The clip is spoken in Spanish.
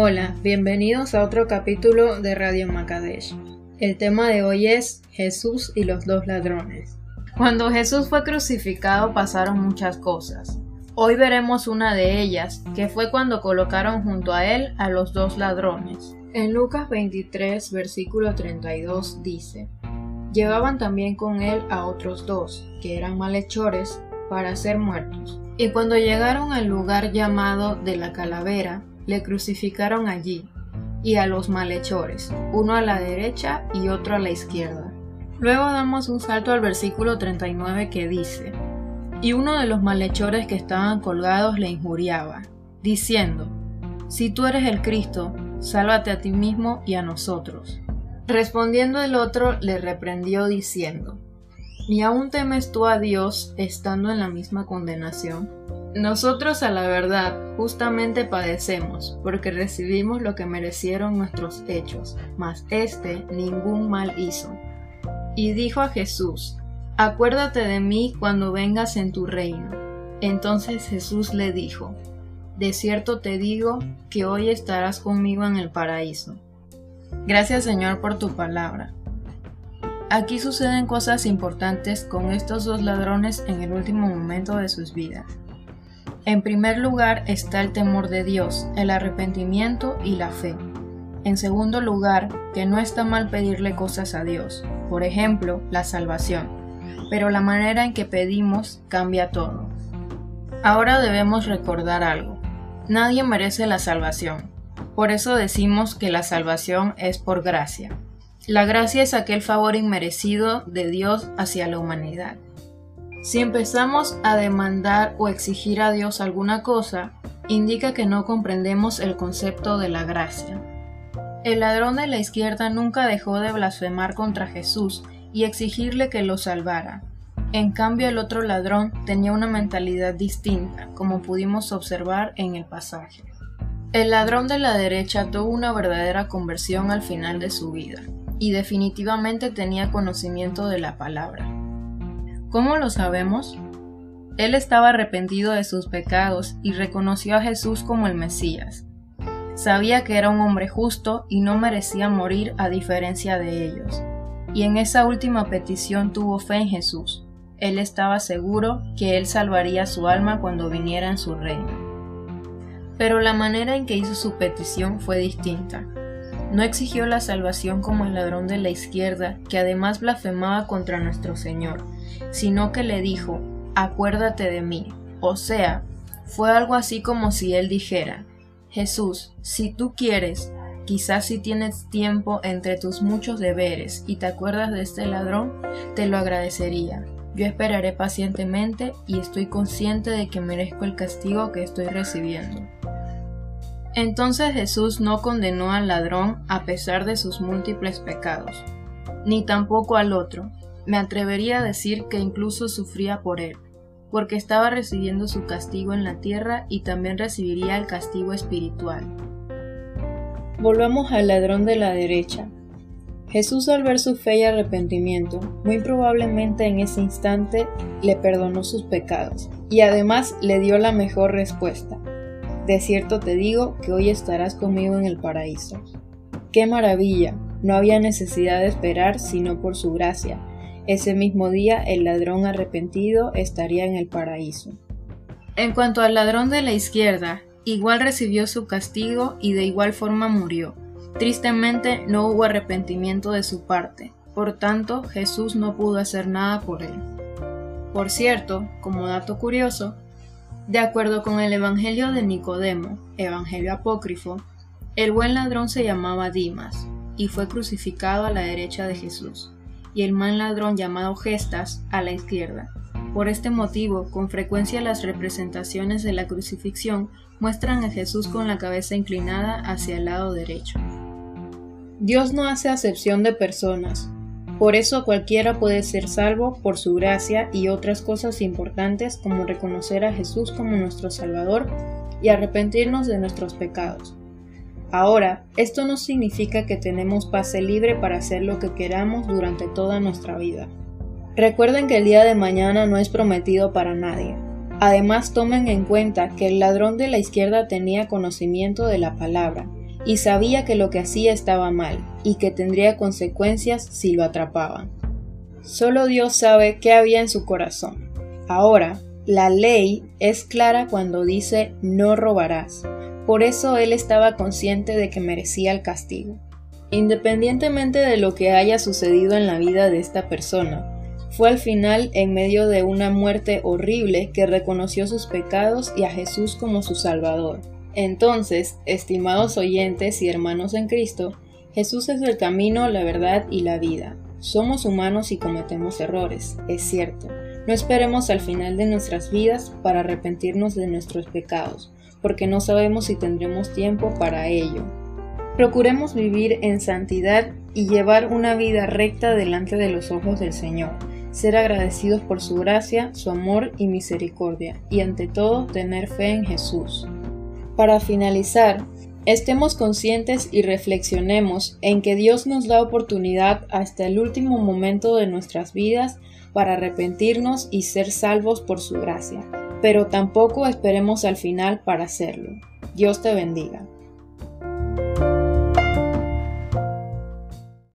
Hola, bienvenidos a otro capítulo de Radio Makadesh. El tema de hoy es Jesús y los dos ladrones. Cuando Jesús fue crucificado pasaron muchas cosas. Hoy veremos una de ellas, que fue cuando colocaron junto a él a los dos ladrones. En Lucas 23, versículo 32 dice, Llevaban también con él a otros dos, que eran malhechores, para ser muertos. Y cuando llegaron al lugar llamado de la calavera, le crucificaron allí, y a los malhechores, uno a la derecha y otro a la izquierda. Luego damos un salto al versículo 39 que dice, Y uno de los malhechores que estaban colgados le injuriaba, diciendo, Si tú eres el Cristo, sálvate a ti mismo y a nosotros. Respondiendo el otro le reprendió diciendo, ¿Ni aún temes tú a Dios estando en la misma condenación? Nosotros a la verdad justamente padecemos, porque recibimos lo que merecieron nuestros hechos, mas éste ningún mal hizo. Y dijo a Jesús, Acuérdate de mí cuando vengas en tu reino. Entonces Jesús le dijo, De cierto te digo que hoy estarás conmigo en el paraíso. Gracias Señor por tu palabra. Aquí suceden cosas importantes con estos dos ladrones en el último momento de sus vidas. En primer lugar está el temor de Dios, el arrepentimiento y la fe. En segundo lugar, que no está mal pedirle cosas a Dios, por ejemplo, la salvación, pero la manera en que pedimos cambia todo. Ahora debemos recordar algo. Nadie merece la salvación. Por eso decimos que la salvación es por gracia. La gracia es aquel favor inmerecido de Dios hacia la humanidad. Si empezamos a demandar o exigir a Dios alguna cosa, indica que no comprendemos el concepto de la gracia. El ladrón de la izquierda nunca dejó de blasfemar contra Jesús y exigirle que lo salvara. En cambio, el otro ladrón tenía una mentalidad distinta, como pudimos observar en el pasaje. El ladrón de la derecha tuvo una verdadera conversión al final de su vida, y definitivamente tenía conocimiento de la palabra. ¿Cómo lo sabemos? Él estaba arrepentido de sus pecados y reconoció a Jesús como el Mesías. Sabía que era un hombre justo y no merecía morir a diferencia de ellos. Y en esa última petición tuvo fe en Jesús. Él estaba seguro que Él salvaría su alma cuando viniera en su reino. Pero la manera en que hizo su petición fue distinta. No exigió la salvación como el ladrón de la izquierda, que además blasfemaba contra nuestro Señor, sino que le dijo, acuérdate de mí. O sea, fue algo así como si él dijera, Jesús, si tú quieres, quizás si tienes tiempo entre tus muchos deberes y te acuerdas de este ladrón, te lo agradecería. Yo esperaré pacientemente y estoy consciente de que merezco el castigo que estoy recibiendo. Entonces Jesús no condenó al ladrón a pesar de sus múltiples pecados, ni tampoco al otro. Me atrevería a decir que incluso sufría por él, porque estaba recibiendo su castigo en la tierra y también recibiría el castigo espiritual. Volvamos al ladrón de la derecha. Jesús al ver su fe y arrepentimiento, muy probablemente en ese instante le perdonó sus pecados y además le dio la mejor respuesta, de cierto te digo que hoy estarás conmigo en el paraíso. ¡Qué maravilla! No había necesidad de esperar sino por su gracia. Ese mismo día el ladrón arrepentido estaría en el paraíso. En cuanto al ladrón de la izquierda, igual recibió su castigo y de igual forma murió. Tristemente no hubo arrepentimiento de su parte, por tanto Jesús no pudo hacer nada por él. Por cierto, como dato curioso, de acuerdo con el Evangelio de Nicodemo, Evangelio apócrifo, el buen ladrón se llamaba Dimas y fue crucificado a la derecha de Jesús, y el mal ladrón llamado Gestas a la izquierda. Por este motivo, con frecuencia las representaciones de la crucifixión muestran a Jesús con la cabeza inclinada hacia el lado derecho. Dios no hace acepción de personas, por eso cualquiera puede ser salvo por su gracia y otras cosas importantes como reconocer a Jesús como nuestro Salvador y arrepentirnos de nuestros pecados. Ahora, esto no significa que tenemos pase libre para hacer lo que queramos durante toda nuestra vida. Recuerden que el día de mañana no es prometido para nadie. Además, tomen en cuenta que el ladrón de la izquierda tenía conocimiento de la palabra y sabía que lo que hacía estaba mal y que tendría consecuencias si lo atrapaban. Solo Dios sabe qué había en su corazón. Ahora, la ley es clara cuando dice no robarás. Por eso él estaba consciente de que merecía el castigo. Independientemente de lo que haya sucedido en la vida de esta persona, fue al final en medio de una muerte horrible que reconoció sus pecados y a Jesús como su Salvador. Entonces, estimados oyentes y hermanos en Cristo, Jesús es el camino, la verdad y la vida. Somos humanos y cometemos errores, es cierto. No esperemos al final de nuestras vidas para arrepentirnos de nuestros pecados, porque no sabemos si tendremos tiempo para ello. Procuremos vivir en santidad y llevar una vida recta delante de los ojos del Señor, ser agradecidos por su gracia, su amor y misericordia, y ante todo tener fe en Jesús. Para finalizar, estemos conscientes y reflexionemos en que Dios nos da oportunidad hasta el último momento de nuestras vidas para arrepentirnos y ser salvos por su gracia, pero tampoco esperemos al final para hacerlo. Dios te bendiga.